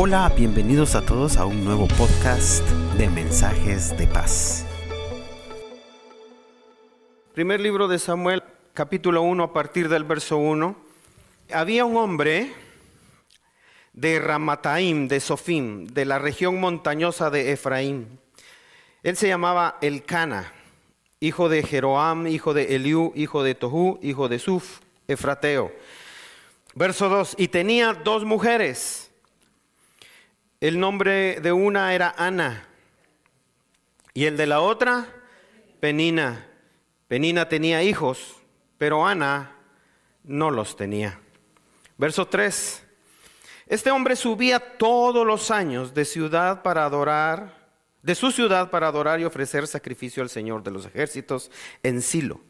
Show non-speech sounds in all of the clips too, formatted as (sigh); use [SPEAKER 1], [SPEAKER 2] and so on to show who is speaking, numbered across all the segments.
[SPEAKER 1] Hola, bienvenidos a todos a un nuevo podcast de mensajes de paz.
[SPEAKER 2] Primer libro de Samuel, capítulo 1, a partir del verso 1. Había un hombre de Ramataim, de Sofim, de la región montañosa de Efraín. Él se llamaba Elcana, hijo de Jeroam, hijo de Eliú, hijo de Tohu, hijo de Suf, Efrateo. Verso 2, y tenía dos mujeres. El nombre de una era Ana y el de la otra, Penina. Penina tenía hijos, pero Ana no los tenía. Verso 3. Este hombre subía todos los años de ciudad para adorar, de su ciudad para adorar y ofrecer sacrificio al Señor de los ejércitos en Silo.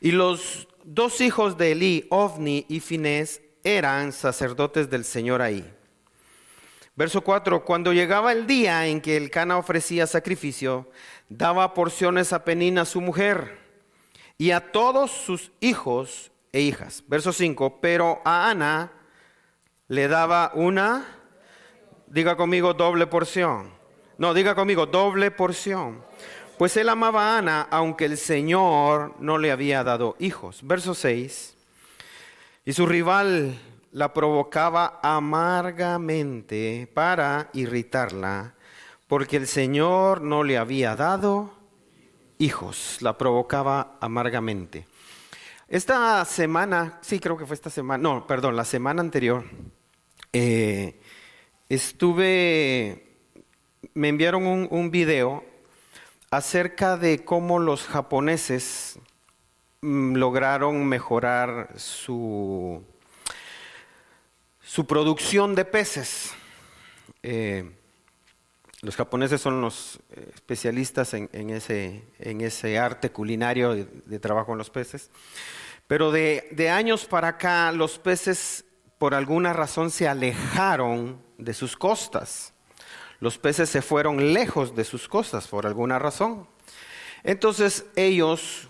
[SPEAKER 2] Y los dos hijos de Elí, Ovni y Finés, eran sacerdotes del Señor ahí. Verso 4, cuando llegaba el día en que el Cana ofrecía sacrificio, daba porciones a Penina su mujer y a todos sus hijos e hijas. Verso 5, pero a Ana le daba una, diga conmigo, doble porción. No, diga conmigo, doble porción. Pues él amaba a Ana, aunque el Señor no le había dado hijos. Verso 6. Y su rival la provocaba amargamente para irritarla, porque el Señor no le había dado hijos. La provocaba amargamente. Esta semana, sí creo que fue esta semana, no, perdón, la semana anterior, eh, estuve, me enviaron un, un video acerca de cómo los japoneses mm, lograron mejorar su, su producción de peces. Eh, los japoneses son los eh, especialistas en, ese, en ese, arte culinario de, trabajo en los peces. Pero de, de años para acá los peces por alguna razón se alejaron de sus costas. Los peces se fueron lejos de sus costas por alguna razón. Entonces ellos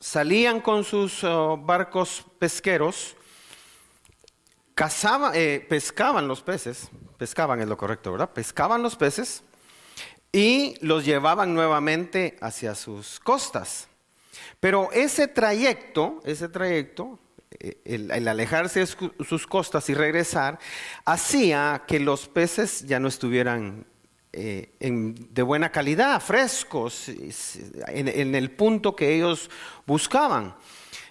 [SPEAKER 2] salían con sus uh, barcos pesqueros, cazaban, eh, pescaban los peces, pescaban es lo correcto, ¿verdad? Pescaban los peces y los llevaban nuevamente hacia sus costas. Pero ese trayecto, ese trayecto, eh, el, alejarse de sus costas y regresar, hacía que los peces ya no estuvieran eh, de buena calidad, frescos, en, el punto que ellos buscaban.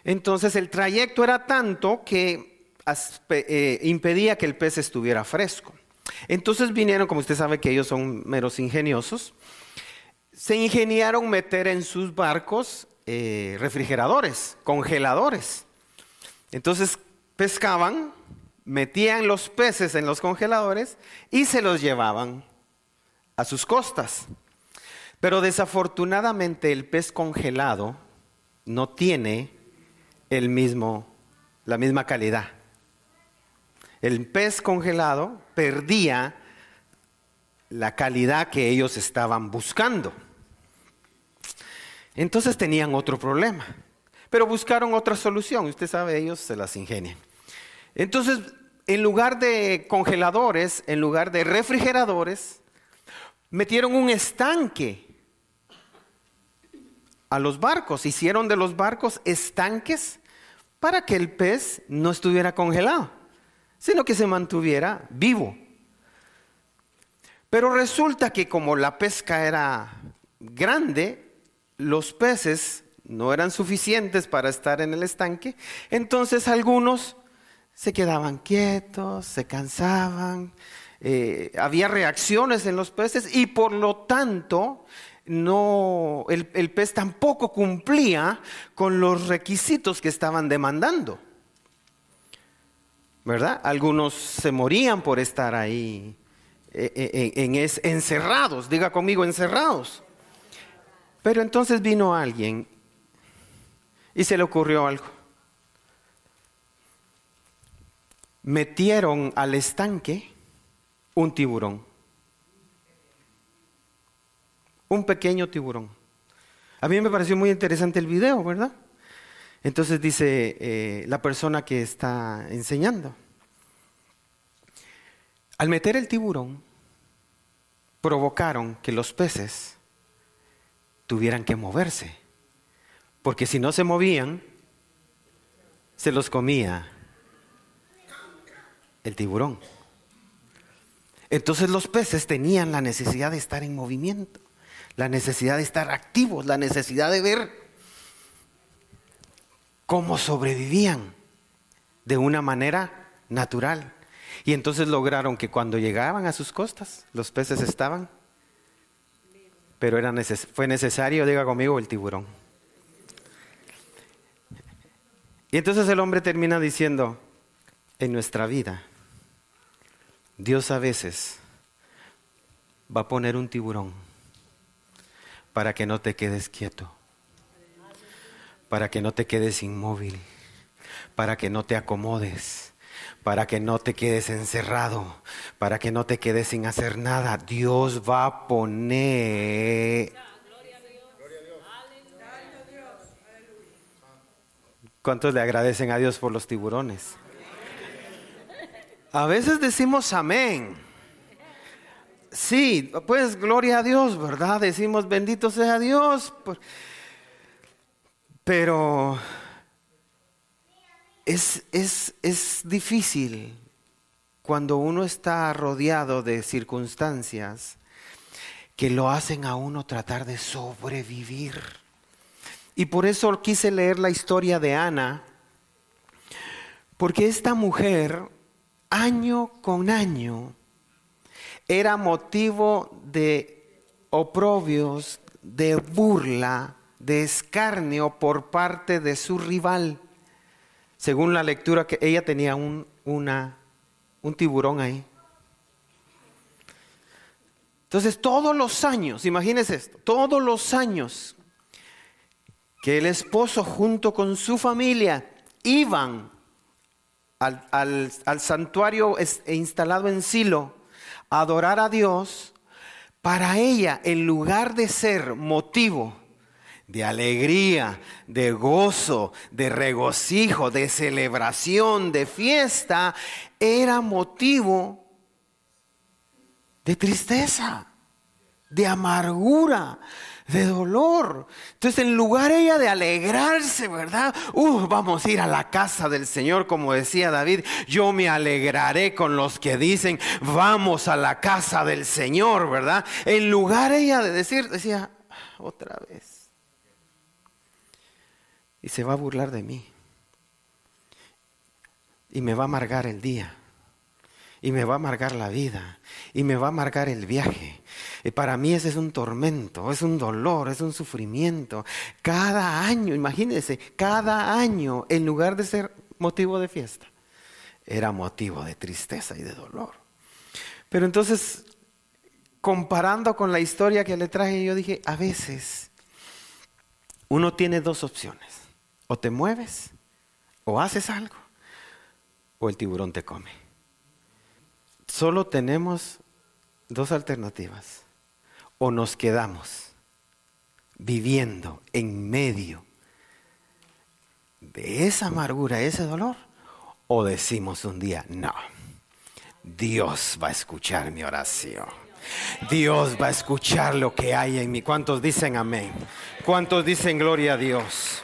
[SPEAKER 2] Entonces el trayecto era tanto que eh, impedía que el pez estuviera fresco. Entonces vinieron, como usted sabe que ellos son meros ingeniosos, se ingeniaron meter en sus barcos eh, refrigeradores, congeladores. Entonces pescaban, metían los peces en los congeladores y se los llevaban a sus costas. Pero desafortunadamente el pez congelado no tiene el mismo, la misma calidad. El pez congelado perdía la calidad que ellos estaban buscando. Entonces tenían otro problema. Pero buscaron otra solución. Usted sabe, ellos se las ingenian. Entonces, en lugar de congeladores, en lugar de refrigeradores, metieron un estanque a los barcos. Hicieron de los barcos estanques para que el pez no estuviera congelado, sino que se mantuviera vivo. Pero resulta que como la pesca era grande, los peces no eran suficientes para estar en el estanque, entonces algunos se quedaban quietos, se cansaban, eh, había reacciones en los peces y por lo tanto no, el, el pez tampoco cumplía con los requisitos que estaban demandando. ¿Verdad? Algunos se morían por estar ahí eh, eh, en, en, encerrados, diga conmigo, encerrados. Pero entonces vino alguien y se le ocurrió algo. Metieron al estanque un tiburón. Un pequeño tiburón. A mí me pareció muy interesante el video, ¿verdad? Entonces dice eh, la persona que está enseñando. Al meter el tiburón, provocaron que los peces tuvieran que moverse, porque si no se movían, se los comía el tiburón. Entonces los peces tenían la necesidad de estar en movimiento, la necesidad de estar activos, la necesidad de ver cómo sobrevivían de una manera natural. Y entonces lograron que cuando llegaban a sus costas, los peces estaban, pero era fue necesario, diga conmigo, el tiburón. Y entonces el hombre termina diciendo, en nuestra vida, Dios a veces va a poner un tiburón para que no te quedes quieto, para que no te quedes inmóvil, para que no te acomodes, para que no te quedes encerrado, para que no te quedes sin hacer nada. Dios va a poner... ¿Cuántos le agradecen a Dios por los tiburones? A veces decimos amén. Sí, pues gloria a Dios, ¿verdad? Decimos bendito sea Dios. Pero es, es, es difícil cuando uno está rodeado de circunstancias que lo hacen a uno tratar de sobrevivir. Y por eso quise leer la historia de Ana, porque esta mujer año con año era motivo de oprobios, de burla, de escarnio por parte de su rival. Según la lectura que ella tenía un, un tiburón ahí. Entonces todos los años, imagínense esto, todos los años que el esposo junto con su familia iban al, santuario instalado en Silo a adorar a Dios, para ella, en lugar de ser motivo de alegría, de gozo, de regocijo, de celebración, de fiesta, era motivo de tristeza, de amargura, de dolor. Entonces, en lugar ella de alegrarse, ¿verdad? Uh, vamos a ir a la casa del Señor, como decía David, yo me alegraré con los que dicen, vamos a la casa del Señor, ¿verdad? En lugar ella de decir, decía, otra vez. Y se va a burlar de mí. Y me va a amargar el día y me va a amargar la vida y me va a amargar el viaje. Y para mí ese es un tormento, es un dolor, es un sufrimiento. Cada año, imagínense, cada año, en lugar de ser motivo de fiesta, era motivo de tristeza y de dolor. Pero entonces, comparando con la historia que le traje, yo dije, a veces uno tiene dos opciones. O te mueves, o haces algo, o el tiburón te come. Solo tenemos dos alternativas. O nos quedamos viviendo en medio de esa amargura, ese dolor, o decimos un día, no, Dios va a escuchar mi oración. Dios va a escuchar lo que hay en mí. ¿Cuántos dicen amén? ¿Cuántos dicen gloria a Dios?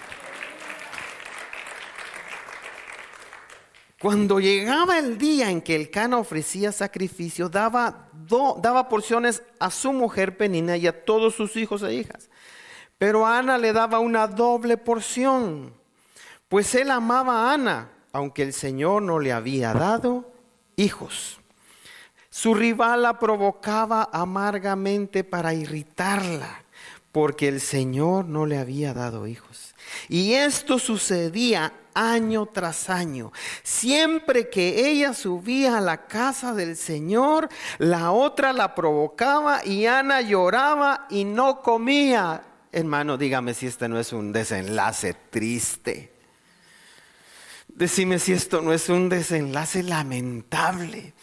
[SPEAKER 2] Cuando llegaba el día en que el Cana ofrecía sacrificio, daba, daba porciones a su mujer Penina y a todos sus hijos e hijas. Pero a Ana le daba una doble porción, pues él amaba a Ana, aunque el Señor no le había dado hijos. Su rival la provocaba amargamente para irritarla, porque el Señor no le había dado hijos. Y esto sucedía año tras año. Siempre que ella subía a la casa del Señor, la otra la provocaba y Ana lloraba y no comía. Hermano, dígame si este no es un desenlace triste. Decime si esto no es un desenlace lamentable.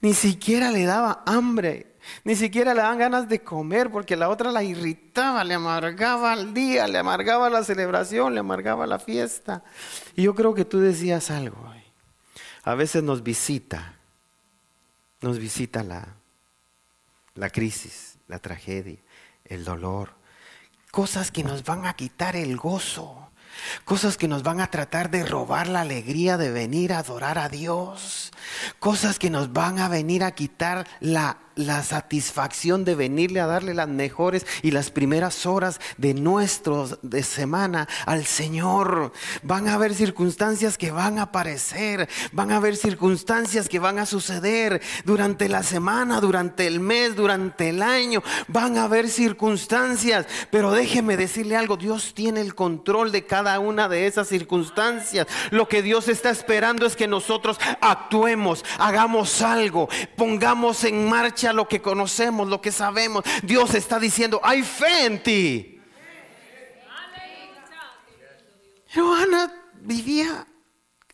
[SPEAKER 2] Ni siquiera le daba hambre. Ni siquiera le dan ganas de comer porque la otra la irritaba, le amargaba el día, le amargaba la celebración, le amargaba la fiesta. Y yo creo que tú decías algo. A veces nos visita nos visita la, la crisis, la tragedia, el dolor, cosas que nos van a quitar el gozo, cosas que nos van a tratar de robar la alegría de venir a adorar a Dios, cosas que nos van a venir a quitar la la satisfacción de venirle a darle las mejores y las primeras horas de nuestros de semana al Señor. Van a haber circunstancias que van a aparecer, van a haber circunstancias que van a suceder durante la semana, durante el mes, durante el año. Van a haber circunstancias, pero déjeme decirle algo, Dios tiene el control de cada una de esas circunstancias. Lo que Dios está esperando es que nosotros actuemos, hagamos algo, pongamos en marcha lo que conocemos, lo que sabemos. Dios está diciendo, hay fe en ti. Pero Ana vivía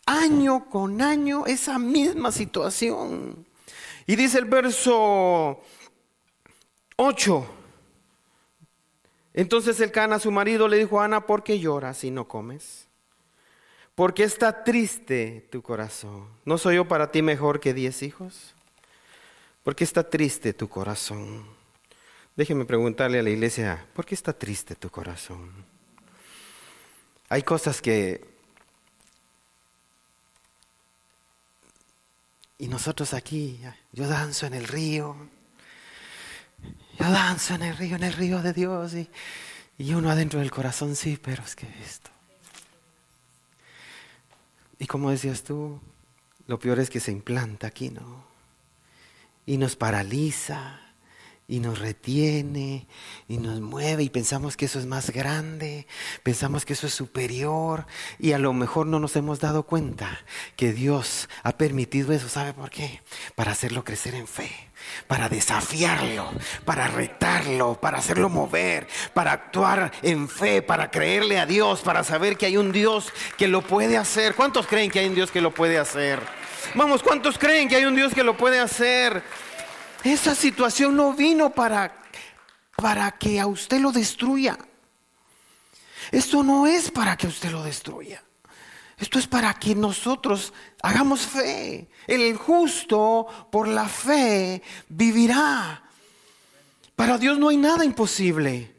[SPEAKER 2] año con año esa misma situación. Y dice el verso 8. Entonces el Cana, su marido, le dijo Ana, ¿por qué lloras y no comes? Porque está triste tu corazón. ¿No soy yo para ti mejor que diez hijos? ¿Por qué está triste tu corazón? Déjeme preguntarle a la iglesia, ¿por qué está triste tu corazón? Hay cosas que... Y nosotros aquí, yo danzo en el río, yo danzo en el río, en el río de Dios, y, y uno adentro del corazón, sí, pero es que esto. Y como decías tú, lo peor es que se implanta aquí, ¿no? Y nos paraliza y nos retiene y nos mueve y pensamos que eso es más grande, pensamos que eso es superior y a lo mejor no nos hemos dado cuenta que Dios ha permitido eso, ¿sabe por qué? Para hacerlo crecer en fe, para desafiarlo, para retarlo, para hacerlo mover, para actuar en fe, para creerle a Dios, para saber que hay un Dios que lo puede hacer. ¿Cuántos creen que hay un Dios que lo puede hacer? Vamos, ¿cuántos creen que hay un Dios que lo puede hacer? Esa situación no vino para, para que a usted lo destruya. Esto no es para que usted lo destruya. Esto es para que nosotros hagamos fe. El justo por la fe vivirá. Para Dios no hay nada imposible.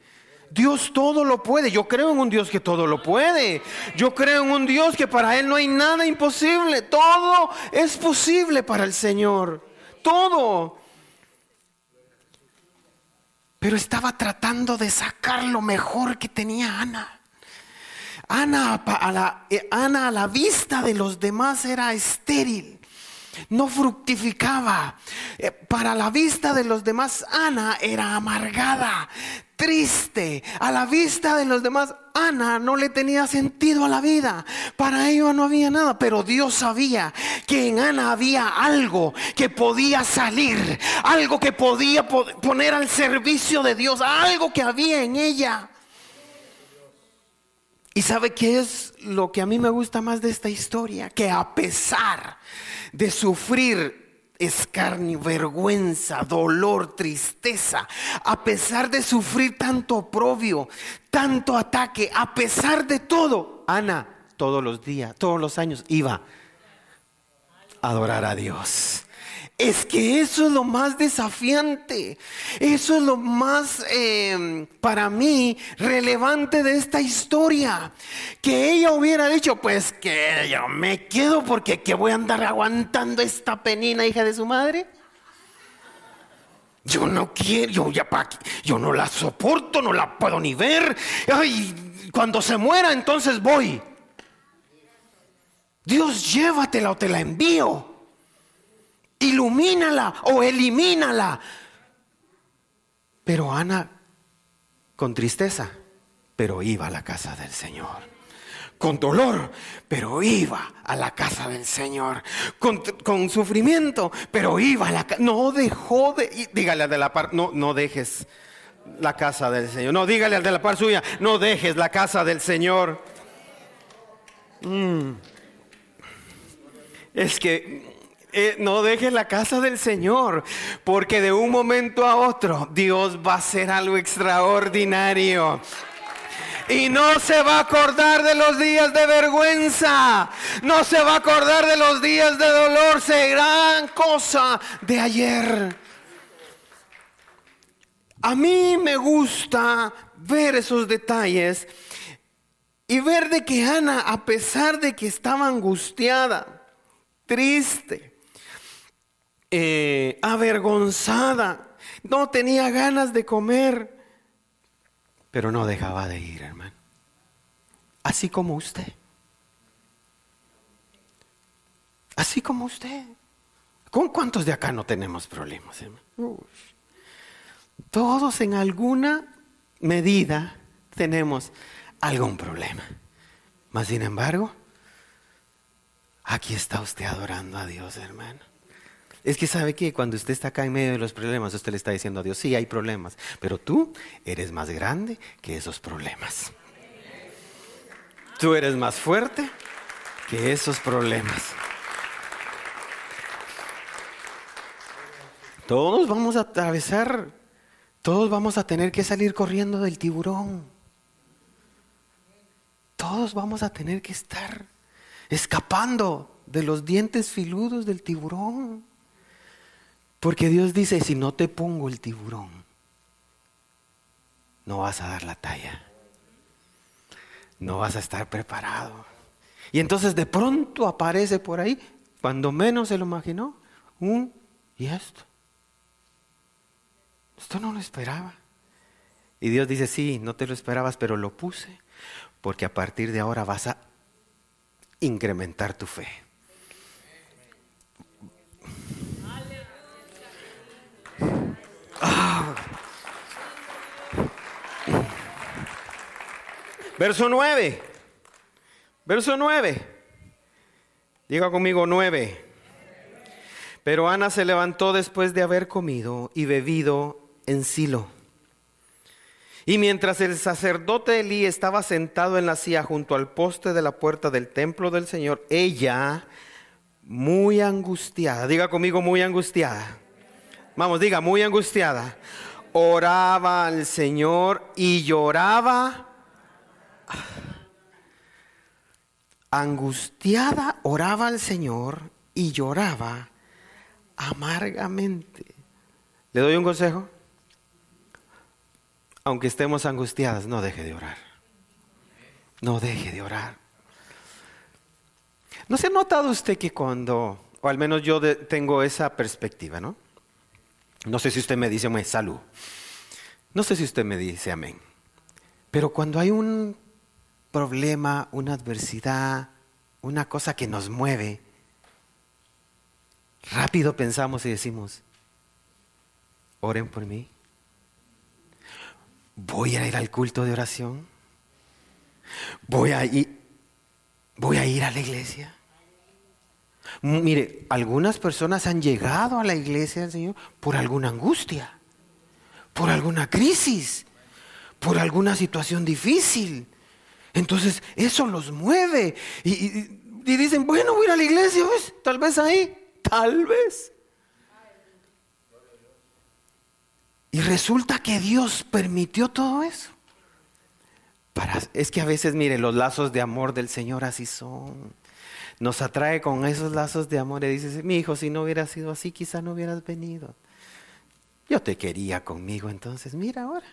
[SPEAKER 2] Dios todo lo puede. Yo creo en un Dios que todo lo puede. Yo creo en un Dios que para Él no hay nada imposible. Todo es posible para el Señor. Todo. Pero estaba tratando de sacar lo mejor que tenía Ana. Ana a la, eh, Ana a la vista de los demás era estéril no fructificaba. Eh, para la vista de los demás, Ana era amargada, triste. A la vista de los demás, Ana no le tenía sentido a la vida. Para ello no había nada, pero Dios sabía que en Ana había algo que podía salir, algo que podía poner al servicio de Dios, algo que había en ella. ¿Y sabe qué es lo que a mí me gusta más de esta historia? Que a pesar de sufrir escarnio, vergüenza, dolor, tristeza, a pesar de sufrir tanto oprobio, tanto ataque, a pesar de todo, Ana todos los días, todos los años iba a adorar a Dios. Es que eso es lo más desafiante, eso es lo más em, para mí relevante de esta historia. Que ella hubiera dicho, pues que yo me quedo porque que voy a andar aguantando esta penina hija de su madre. Yo no quiero, yo ya yo no la soporto, no la puedo ni ver. Ay, cuando se muera entonces voy. Dios llévatela o te la envío ilumínala o elimínala. Pero Ana, con tristeza, pero iba a la casa del Señor. Con dolor, pero iba a la casa del Señor. Con, sufrimiento, pero iba a la casa. No dejó de. Dígale al de la par, no, no dejes la casa del Señor. No, dígale al de la par suya, no dejes la casa del Señor. Mm. Es que eh, no dejes la casa del Señor, porque de un momento a otro Dios va a hacer algo extraordinario. Y no se va a acordar de los días de vergüenza. No se va a acordar de los días de dolor. Serán cosa de ayer. A mí me gusta ver esos detalles y ver de que Ana, a pesar de que estaba angustiada, triste, eh, avergonzada, no tenía ganas de comer, pero no dejaba de ir, hermano. Así como usted. Así como usted. ¿Con cuántos de acá no tenemos problemas, hermano? Todos en alguna medida tenemos algún problema. Mas sin embargo, aquí está usted adorando a Dios, hermano. Es que sabe que cuando usted está acá en medio de los problemas, usted le está diciendo a Dios, sí, hay problemas, pero tú eres más grande que esos problemas. Tú eres más fuerte que esos problemas. Todos vamos a atravesar, todos vamos a tener que salir corriendo del tiburón. Todos vamos a tener que estar escapando de los dientes filudos del tiburón. Porque Dios dice, si no te pongo el tiburón, no vas a dar la talla. No vas a estar preparado. Y entonces de pronto aparece por ahí, cuando menos se lo imaginó, un y esto. Esto no lo esperaba. Y Dios dice, sí, no te lo esperabas, pero lo puse, porque a partir de ahora vas a incrementar tu fe. Verso 9. Verso 9. Diga conmigo 9. Pero Ana se levantó después de haber comido y bebido en Silo. Y mientras el sacerdote Elí estaba sentado en la silla junto al poste de la puerta del templo del Señor, ella, muy angustiada, diga conmigo muy angustiada, vamos, diga muy angustiada, oraba al Señor y lloraba angustiada oraba al Señor y lloraba amargamente. ¿Le doy un consejo? Aunque estemos angustiadas, no deje de orar. No deje de orar. ¿No se ha notado usted que cuando, o al menos yo tengo esa perspectiva, ¿no? No sé si usted me dice salud. No sé si usted me dice amén. Pero cuando hay un problema, una adversidad, una cosa que nos mueve, rápido pensamos y decimos, oren por mí. Voy a ir al culto de oración. Voy a ir, voy a ir a la iglesia. Mire, algunas personas han llegado a la iglesia del Señor por alguna angustia, por alguna crisis, por alguna situación difícil. Entonces eso los mueve y, dicen, bueno, voy a ir a la iglesia, ¿ves? tal vez ahí, tal vez. Y resulta que Dios permitió todo eso. Para, es que a veces, mire, los lazos de amor del Señor así son. Nos atrae con esos lazos de amor y dice, mi hijo, si no hubiera sido así, quizá no hubieras venido. Yo te quería conmigo, entonces mira ahora.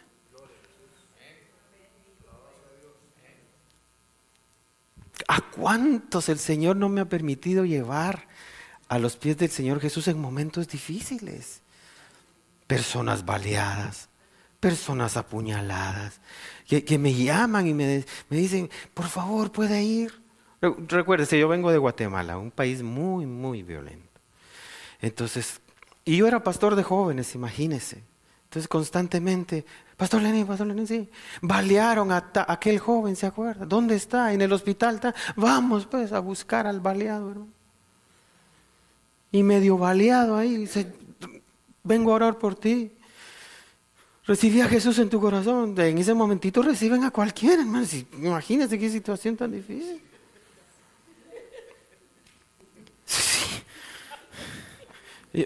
[SPEAKER 2] ¿A cuántos el Señor no me ha permitido llevar a los pies del Señor Jesús en momentos difíciles? Personas baleadas, personas apuñaladas, que, me llaman y me, me, dicen, por favor, puede ir. Recuérdese, yo vengo de Guatemala, un país muy, muy violento. Entonces, y yo era pastor de jóvenes, imagínese. Entonces, constantemente Pastor Lenín, Pastor Lenín, sí. Balearon a, aquel joven, ¿se acuerda? ¿Dónde está? En el hospital está. Vamos pues a buscar al baleado, hermano. Y medio baleado ahí, dice, vengo a orar por ti. Recibí a Jesús en tu corazón. En ese momentito reciben a cualquiera, hermano. Imagínense qué situación tan difícil.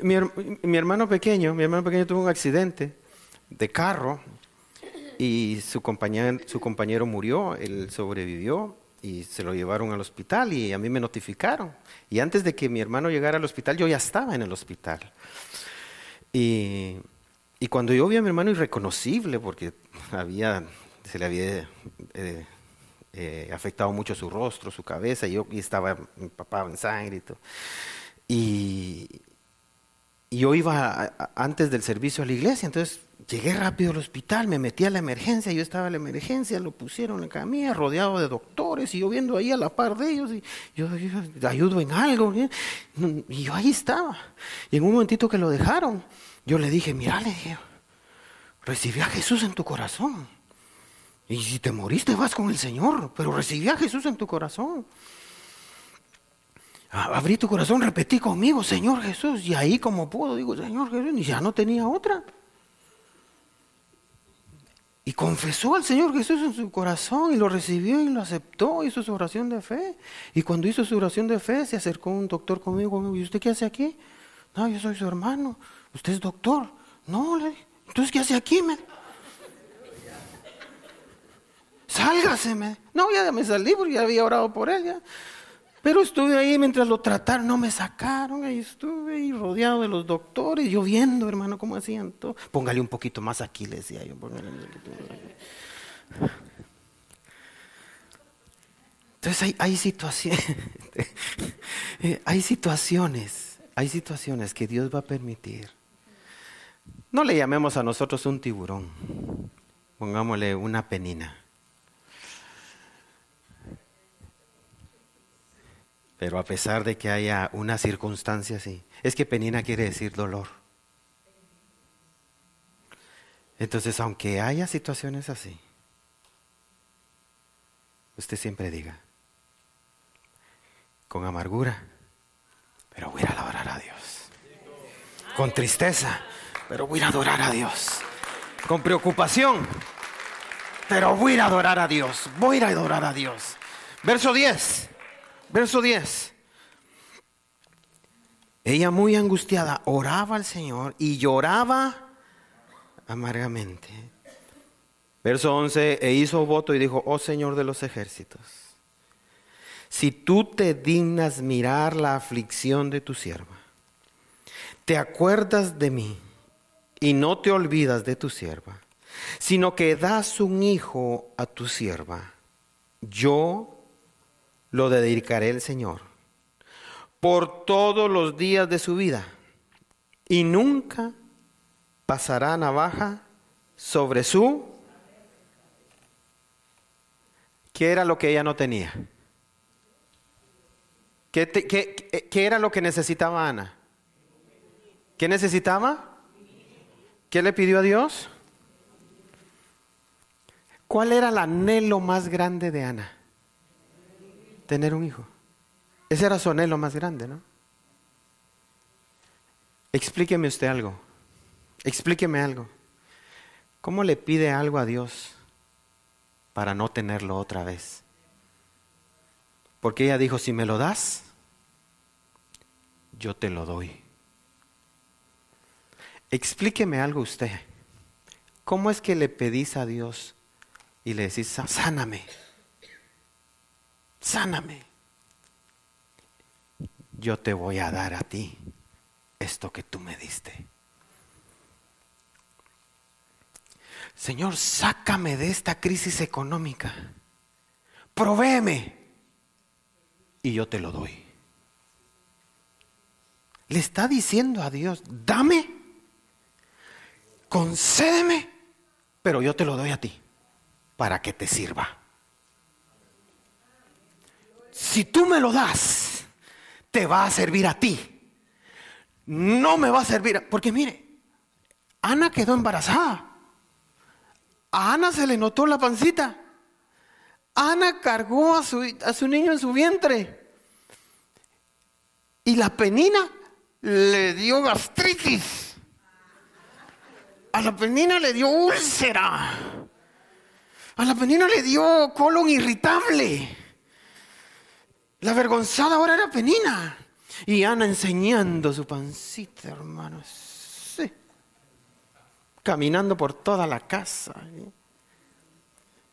[SPEAKER 2] Mi, mi hermano pequeño, mi hermano pequeño tuvo un accidente de carro y su compañero, su compañero murió, él sobrevivió y se lo llevaron al hospital y a mí me notificaron. Y antes de que mi hermano llegara al hospital, yo ya estaba en el hospital. Y, y cuando yo vi a mi hermano irreconocible, porque había, se le había eh, eh, afectado mucho su rostro, su cabeza, y yo y estaba empapado en sangre y todo. Y, y yo iba antes del servicio a la iglesia, entonces llegué rápido al hospital, me metí a la emergencia, yo estaba en la emergencia, lo pusieron en camilla, rodeado de doctores, y yo viendo ahí a la par de ellos, y yo, ayudo en algo, y yo ahí estaba. Y en un momentito que lo dejaron, yo le dije, mira, le dije, recibí a Jesús en tu corazón. Y si te moriste vas con el Señor, pero recibí a Jesús en tu corazón. Abrí tu corazón, repetí conmigo, Señor Jesús. Y ahí como puedo, digo, Señor Jesús, y ya no tenía otra. Y confesó al Señor Jesús en su corazón y lo recibió y lo aceptó, hizo su oración de fe. Y cuando hizo su oración de fe, se acercó un doctor conmigo. ¿Y usted qué hace aquí? No, yo soy su hermano. ¿Usted es doctor? No, le Entonces, ¿qué hace aquí? Me? Sálgase. Me. No, ya me salí porque ya había orado por ella. Pero estuve ahí mientras lo trataron, no me sacaron, ahí estuve ahí rodeado de los doctores, yo viendo, hermano, cómo hacían todo. Póngale un poquito más aquí, le decía yo. Entonces hay, hay situaciones, (laughs) hay situaciones, hay situaciones que Dios va a permitir. No le llamemos a nosotros un tiburón, pongámosle una penina. Pero a pesar de que haya una circunstancia así, es que penina quiere decir dolor. Entonces, aunque haya situaciones así, usted siempre diga, con amargura, pero voy a adorar a Dios. Con tristeza, pero voy a adorar a Dios. Con preocupación, pero voy a adorar a Dios. Voy a adorar a Dios. Verso 10. Verso 10. Ella muy angustiada oraba al Señor y lloraba amargamente. Verso 11, e hizo voto y dijo, oh Señor de los ejércitos, si tú te dignas mirar la aflicción de tu sierva, te acuerdas de mí y no te olvidas de tu sierva, sino que das un hijo a tu sierva, yo lo dedicaré al Señor por todos los días de su vida y nunca pasará navaja sobre su... ¿Qué era lo que ella no tenía? ¿Qué, qué era lo que necesitaba Ana? ¿Qué necesitaba? ¿Qué le pidió a Dios? ¿Cuál era el anhelo más grande de Ana? Tener un hijo. Ese era su anhelo más grande, ¿no? Explíqueme usted algo. Explíqueme algo. ¿Cómo le pide algo a Dios para no tenerlo otra vez? Porque ella dijo, si me lo das, yo te lo doy. Explíqueme algo usted. ¿Cómo es que le pedís a Dios y le decís, sáname? Sáname. Yo te voy a dar a ti esto que tú me diste. Señor, sácame de esta crisis económica. Provéeme. Y yo te lo doy. Le está diciendo a Dios, dame, concédeme, pero yo te lo doy a ti para que te sirva si tú me lo das, te va a servir a ti. No me va a servir, porque mire, Ana quedó embarazada. A Ana se le notó la pancita. Ana cargó a su, a su niño en su vientre. Y la penina le dio gastritis. A la penina le dio úlcera. A la penina le dio colon irritable. La avergonzada ahora era Penina. Y Ana enseñando su pancita, hermanos. Sí. Caminando por toda la casa.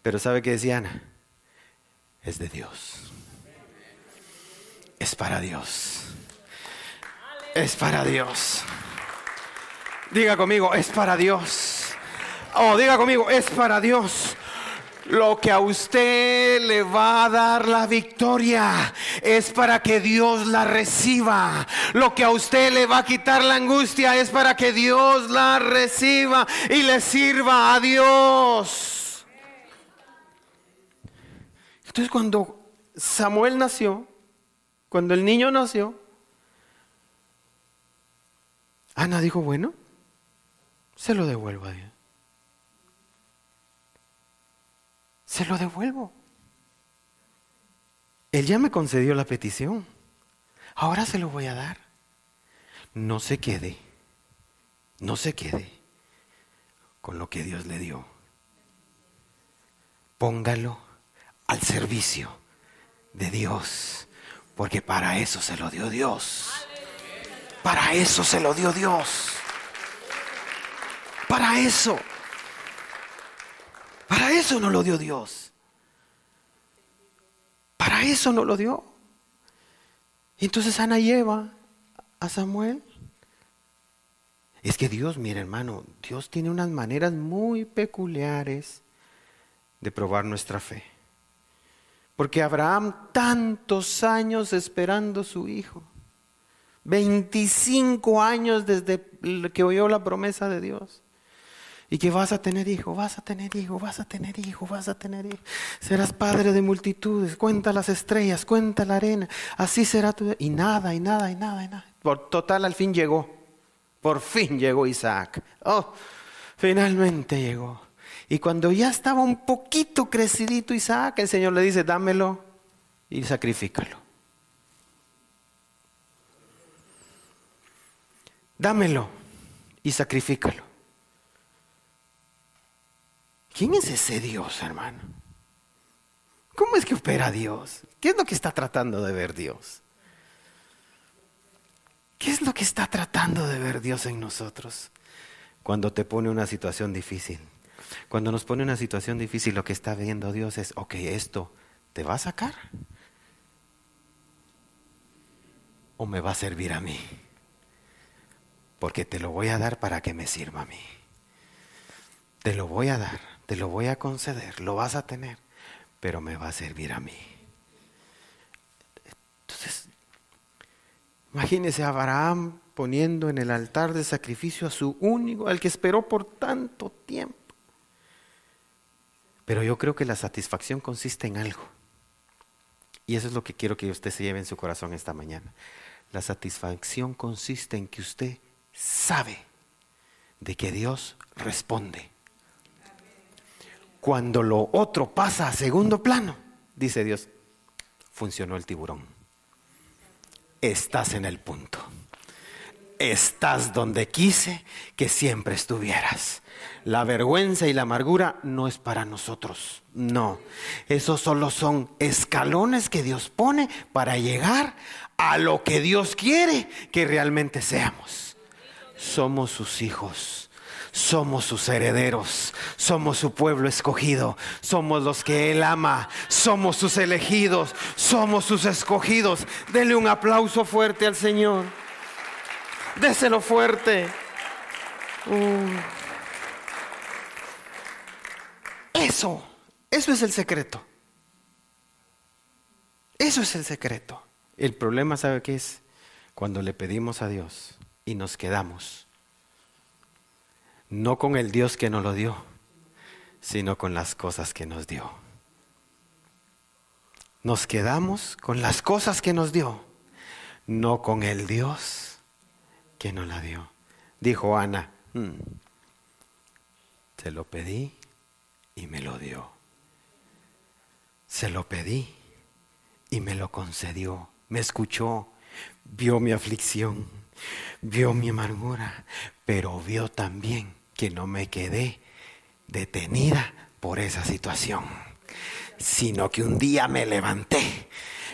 [SPEAKER 2] Pero ¿sabe qué decía Ana? Es de Dios. Es para Dios. Es para Dios. Diga conmigo, es para Dios. Oh, diga conmigo, es para Dios. Lo que a usted le va a dar la victoria es para que Dios la reciba. Lo que a usted le va a quitar la angustia es para que Dios la reciba y le sirva a Dios. Entonces cuando Samuel nació, cuando el niño nació, Ana dijo, bueno, se lo devuelvo a Dios. Se lo devuelvo. Él ya me concedió la petición. Ahora se lo voy a dar. No se quede, no se quede con lo que Dios le dio. Póngalo al servicio de Dios, porque para eso se lo dio Dios. Para eso se lo dio Dios. Para eso. Para eso no lo dio Dios. Para eso no lo dio. Y entonces Ana lleva a Samuel. Es que Dios, mira hermano, Dios tiene unas maneras muy peculiares de probar nuestra fe. Porque Abraham tantos años esperando su hijo. 25 años desde que oyó la promesa de Dios. Y que vas a tener hijo, vas a tener hijo, vas a tener hijo, vas a tener hijo. Serás padre de multitudes, cuenta las estrellas, cuenta la arena. Así será tu... Y nada, y nada, y nada, y nada. Por total, al fin llegó. Por fin llegó Isaac. Oh, finalmente llegó. Y cuando ya estaba un poquito crecidito Isaac, el Señor le dice, dámelo y sacrifícalo. Dámelo y sacrifícalo. ¿Quién es ese Dios, hermano? ¿Cómo es que opera Dios? ¿Qué es lo que está tratando de ver Dios? ¿Qué es lo que está tratando de ver Dios en nosotros cuando te pone una situación difícil? Cuando nos pone una situación difícil, lo que está viendo Dios es, ok, esto te va a sacar o me va a servir a mí, porque te lo voy a dar para que me sirva a mí. Te lo voy a dar te lo voy a conceder, lo vas a tener, pero me va a servir a mí. Entonces, imagínese a Abraham poniendo en el altar de sacrificio a su único, al que esperó por tanto tiempo. Pero yo creo que la satisfacción consiste en algo. Y eso es lo que quiero que usted se lleve en su corazón esta mañana. La satisfacción consiste en que usted sabe de que Dios responde cuando lo otro pasa a segundo plano, dice Dios, funcionó el tiburón. Estás en el punto. Estás donde quise que siempre estuvieras. La vergüenza y la amargura no es para nosotros. No, esos solo son escalones que Dios pone para llegar a lo que Dios quiere que realmente seamos. Somos sus hijos somos sus herederos, somos su pueblo escogido, somos los que Él ama, somos sus elegidos, somos sus escogidos. Denle un aplauso fuerte al Señor. Déselo fuerte. Uh. Eso, eso es el secreto. Eso es el secreto. El problema, ¿sabe qué es? Cuando le pedimos a Dios y nos quedamos no con el Dios que nos lo dio, sino con las cosas que nos dio. Nos quedamos con las cosas que nos dio, no con el Dios que nos la dio. Dijo Ana, mm, se lo pedí y me lo dio. Se lo pedí y me lo concedió. Me escuchó, vio mi aflicción, vio mi amargura, pero vio también que no me quedé detenida por esa situación, sino que un día me levanté,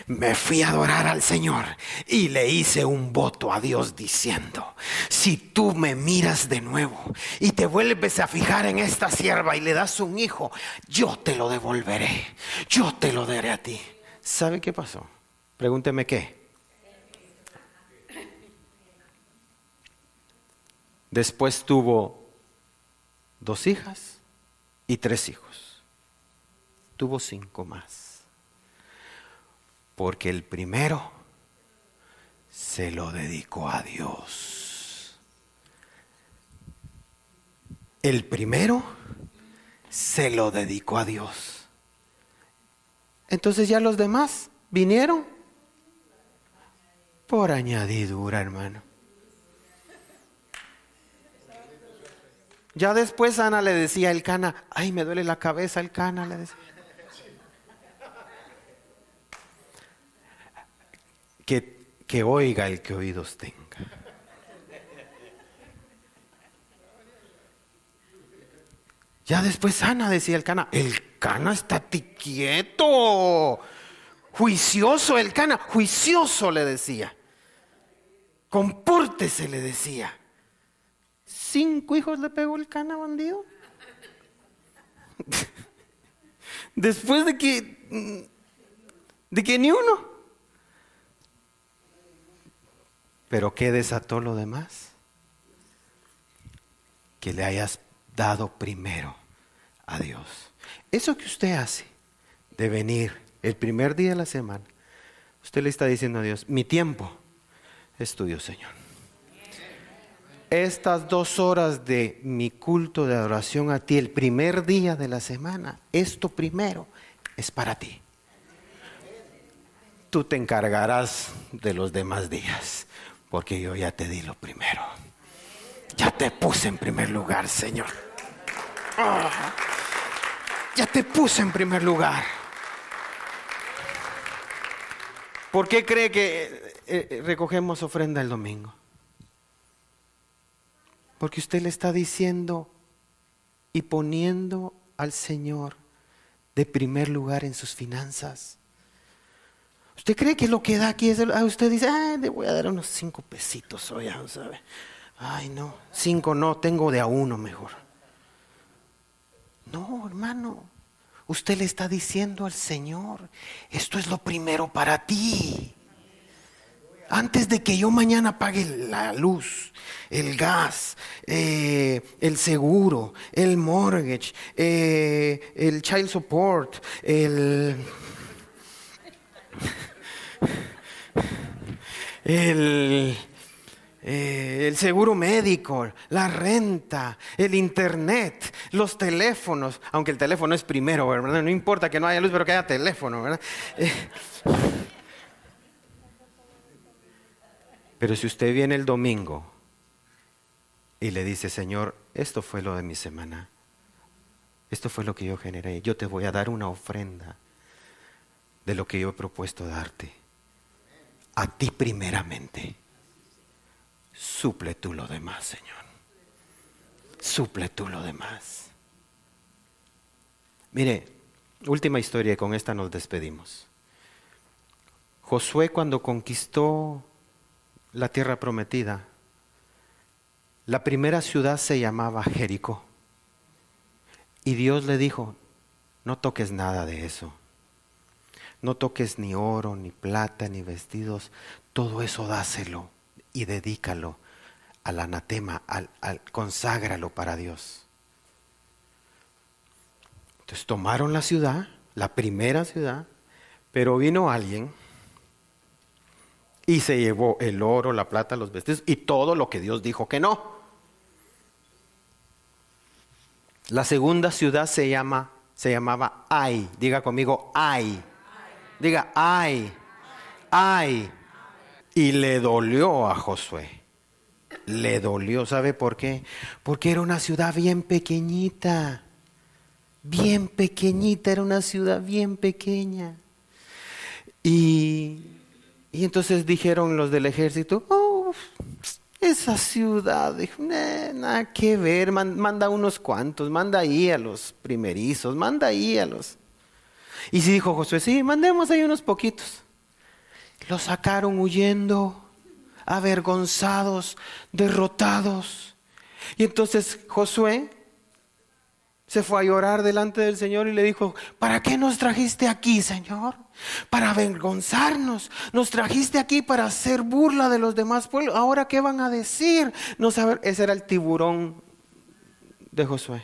[SPEAKER 2] me fui a adorar al Señor y le hice un voto a Dios diciendo, si tú me miras de nuevo y te vuelves a fijar en esta sierva y le das un hijo, yo te lo devolveré, yo te lo daré a ti. ¿Sabe qué pasó? Pregúnteme qué. Después tuvo dos hijas y tres hijos. Tuvo cinco más. Porque el primero se lo dedicó a Dios. El primero se lo dedicó a Dios. Entonces ya los demás vinieron por añadidura, hermano. Ya después Ana le decía el cana, ay, me duele la cabeza el cana, le decía. Que, que oiga el que oídos tenga. Ya después Ana decía el cana, el cana está quieto, juicioso el cana, juicioso le decía. Compórtese, le decía. Cinco hijos le pegó el cana bandido. (laughs) Después de que, de que ni uno. Pero ¿qué desató lo demás? Que le hayas dado primero a Dios. Eso que usted hace de venir el primer día de la semana, usted le está diciendo a Dios, mi tiempo es tuyo, Señor. Estas dos horas de mi culto de adoración a ti, el primer día de la semana, esto primero es para ti. Tú te encargarás de los demás días, porque yo ya te di lo primero. Ya te puse en primer lugar, Señor. Ah, ya te puse en primer lugar. ¿Por qué cree que eh, eh, recogemos ofrenda el domingo? Porque usted le está diciendo y poniendo al Señor de primer lugar en sus finanzas. ¿Usted cree que lo que da aquí es... Ah, usted dice, ay, le voy a dar unos cinco pesitos hoy, ¿sabe? Ay, no, cinco no, tengo de a uno mejor. No, hermano, usted le está diciendo al Señor, esto es lo primero para ti. Antes de que yo mañana pague la luz, el gas, eh, el seguro, el mortgage, eh, el child support, el, eh, el seguro médico, la renta, el internet, los teléfonos, aunque el teléfono es primero, ¿verdad? No importa que no haya luz, pero que haya teléfono, ¿verdad? Pero si usted viene el domingo y le dice, Señor, esto fue lo de mi semana, esto fue lo que yo generé, yo te voy a dar una ofrenda de lo que yo he propuesto darte, a ti primeramente, suple tú lo demás, Señor, suple tú lo demás. Mire, última historia y con esta nos despedimos. Josué cuando conquistó la tierra prometida, la primera ciudad se llamaba Jericó. Y Dios le dijo, no toques nada de eso. No toques ni oro, ni plata, ni vestidos. Todo eso dáselo y dedícalo al anatema, al, al, conságralo para Dios. Entonces tomaron la ciudad, la primera ciudad, pero vino alguien y se llevó el oro, la plata, los vestidos y todo lo que Dios dijo que no. La segunda ciudad se llama se llamaba Ai. Diga conmigo Ai. Diga Ai. Ai. Y le dolió a Josué. Le dolió, ¿sabe por qué? Porque era una ciudad bien pequeñita. Bien pequeñita, era una ciudad bien pequeña. Y y entonces dijeron los del ejército, oh, esa ciudad, dijo, nada que ver, manda unos cuantos, manda ahí a los primerizos, manda ahí a los... Y si dijo Josué, sí, mandemos ahí unos poquitos. Los sacaron huyendo avergonzados, derrotados. Y entonces Josué se fue a llorar delante del Señor y le dijo, ¿para qué nos trajiste aquí, Señor? Para avergonzarnos. Nos trajiste aquí para hacer burla de los demás pueblos. Ahora, ¿qué van a decir? No saber, ese era el tiburón de Josué.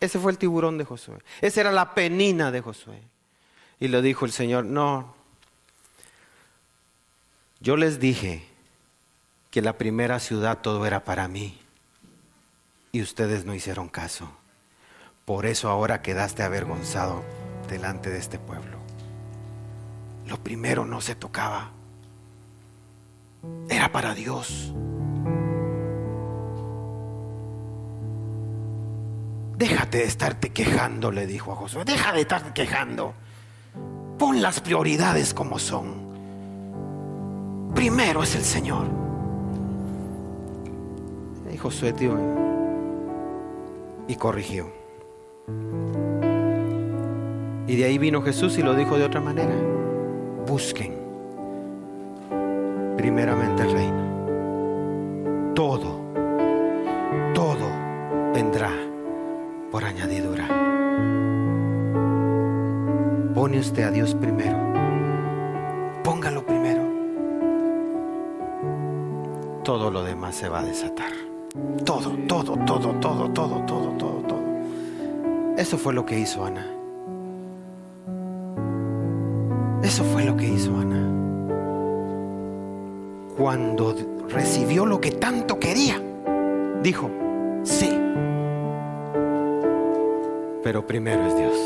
[SPEAKER 2] Ese fue el tiburón de Josué. Esa era la penina de Josué. Y le dijo el Señor, no, yo les dije que la primera ciudad todo era para mí y ustedes no hicieron caso. Por eso ahora quedaste avergonzado delante de este pueblo. Lo primero no se tocaba. Era para Dios. Déjate de estarte quejando, le dijo a Josué. Deja de estarte quejando. Pon las prioridades como son. Primero es el Señor. Y Josué tío, y corrigió. Y de ahí vino Jesús y lo dijo de otra manera. Busquen primeramente el reino. Todo, todo vendrá por añadidura. Pone usted a Dios primero. Póngalo primero. Todo lo demás se va a desatar. Todo, todo, todo, todo, todo, todo, todo, todo. Eso fue lo que hizo Ana. Cuando recibió lo que tanto quería, dijo, sí. Pero primero es Dios.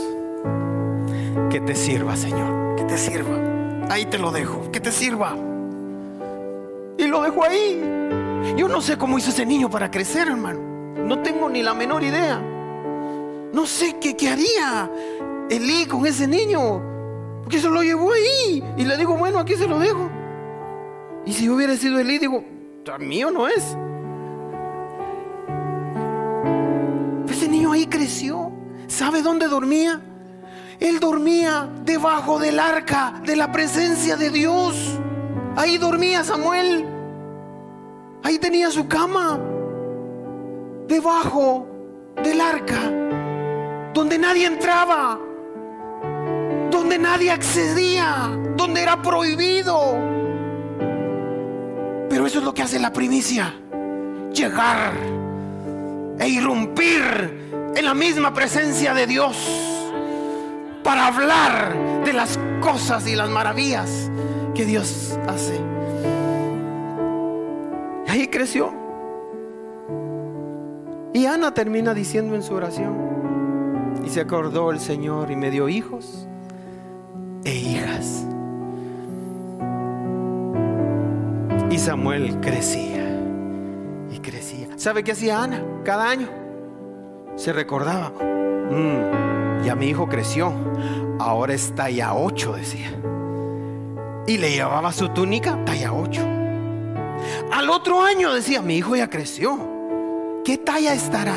[SPEAKER 2] Que te sirva, Señor. Que te sirva. Ahí te lo dejo. Que te sirva. Y lo dejo ahí. Yo no sé cómo hizo ese niño para crecer, hermano. No tengo ni la menor idea. No sé qué, qué haría Elí con ese niño. Porque se lo llevó ahí. Y le digo, bueno, aquí se lo dejo. Y si hubiera sido Elí, digo, mío no es. Ese niño ahí creció. ¿Sabe dónde dormía? Él dormía debajo del arca de la presencia de Dios. Ahí dormía Samuel. Ahí tenía su cama. Debajo del arca. Donde nadie entraba. Donde nadie accedía. Donde era prohibido. Pero eso es lo que hace la primicia. Llegar e irrumpir en la misma presencia de Dios para hablar de las cosas y las maravillas que Dios hace. Ahí creció. Y Ana termina diciendo en su oración, y se acordó el Señor y me dio hijos e hijas. Y Samuel crecía y crecía. ¿Sabe qué hacía Ana cada año? Se recordaba, "Mm, ya mi hijo creció, ahora es talla 8, decía. Y le llevaba su túnica talla 8. Al otro año decía, mi hijo ya creció. ¿Qué talla estará?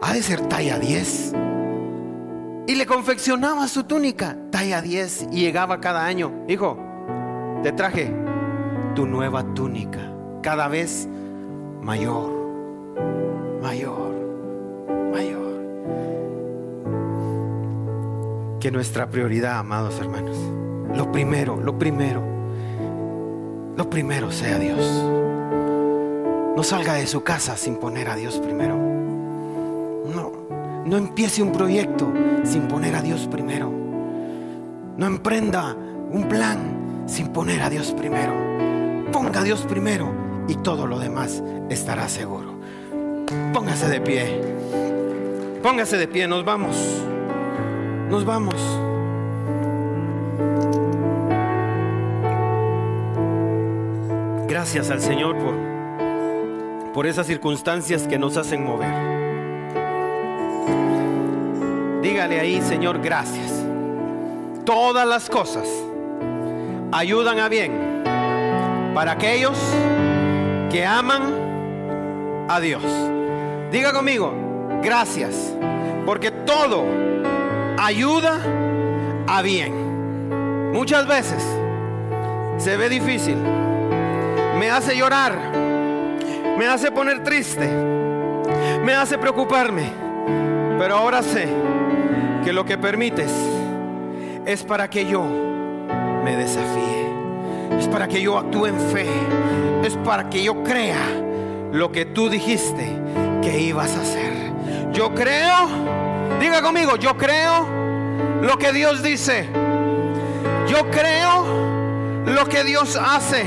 [SPEAKER 2] Ha de ser talla 10. Y le confeccionaba su túnica talla 10 y llegaba cada año. Hijo, te traje tu nueva túnica, cada vez mayor, mayor, mayor. Que nuestra prioridad, amados hermanos, lo primero, lo primero, lo primero sea Dios. No salga de su casa sin poner a Dios primero. No, empiece un proyecto sin poner a Dios primero. No emprenda un plan sin poner a Dios primero. Ponga a Dios primero y todo lo demás estará seguro. Póngase de pie. Póngase de pie, nos vamos. Nos vamos. Gracias al Señor por, por esas circunstancias que nos hacen mover. Dígale ahí, Señor, gracias. Todas las cosas ayudan a bien para aquellos que aman a Dios. Diga conmigo, gracias, porque todo ayuda a bien. Muchas veces se ve difícil, me hace llorar, me hace poner triste, me hace preocuparme, pero ahora sé que lo que permites es para que yo me desafíe, es para que yo actúe en fe, es para que yo crea lo que tú dijiste que ibas a hacer. Yo creo, diga conmigo, yo creo lo que Dios dice. Yo creo lo que Dios hace.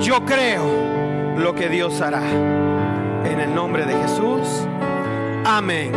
[SPEAKER 2] Yo creo lo que Dios hará. En el nombre de Jesús. Amén.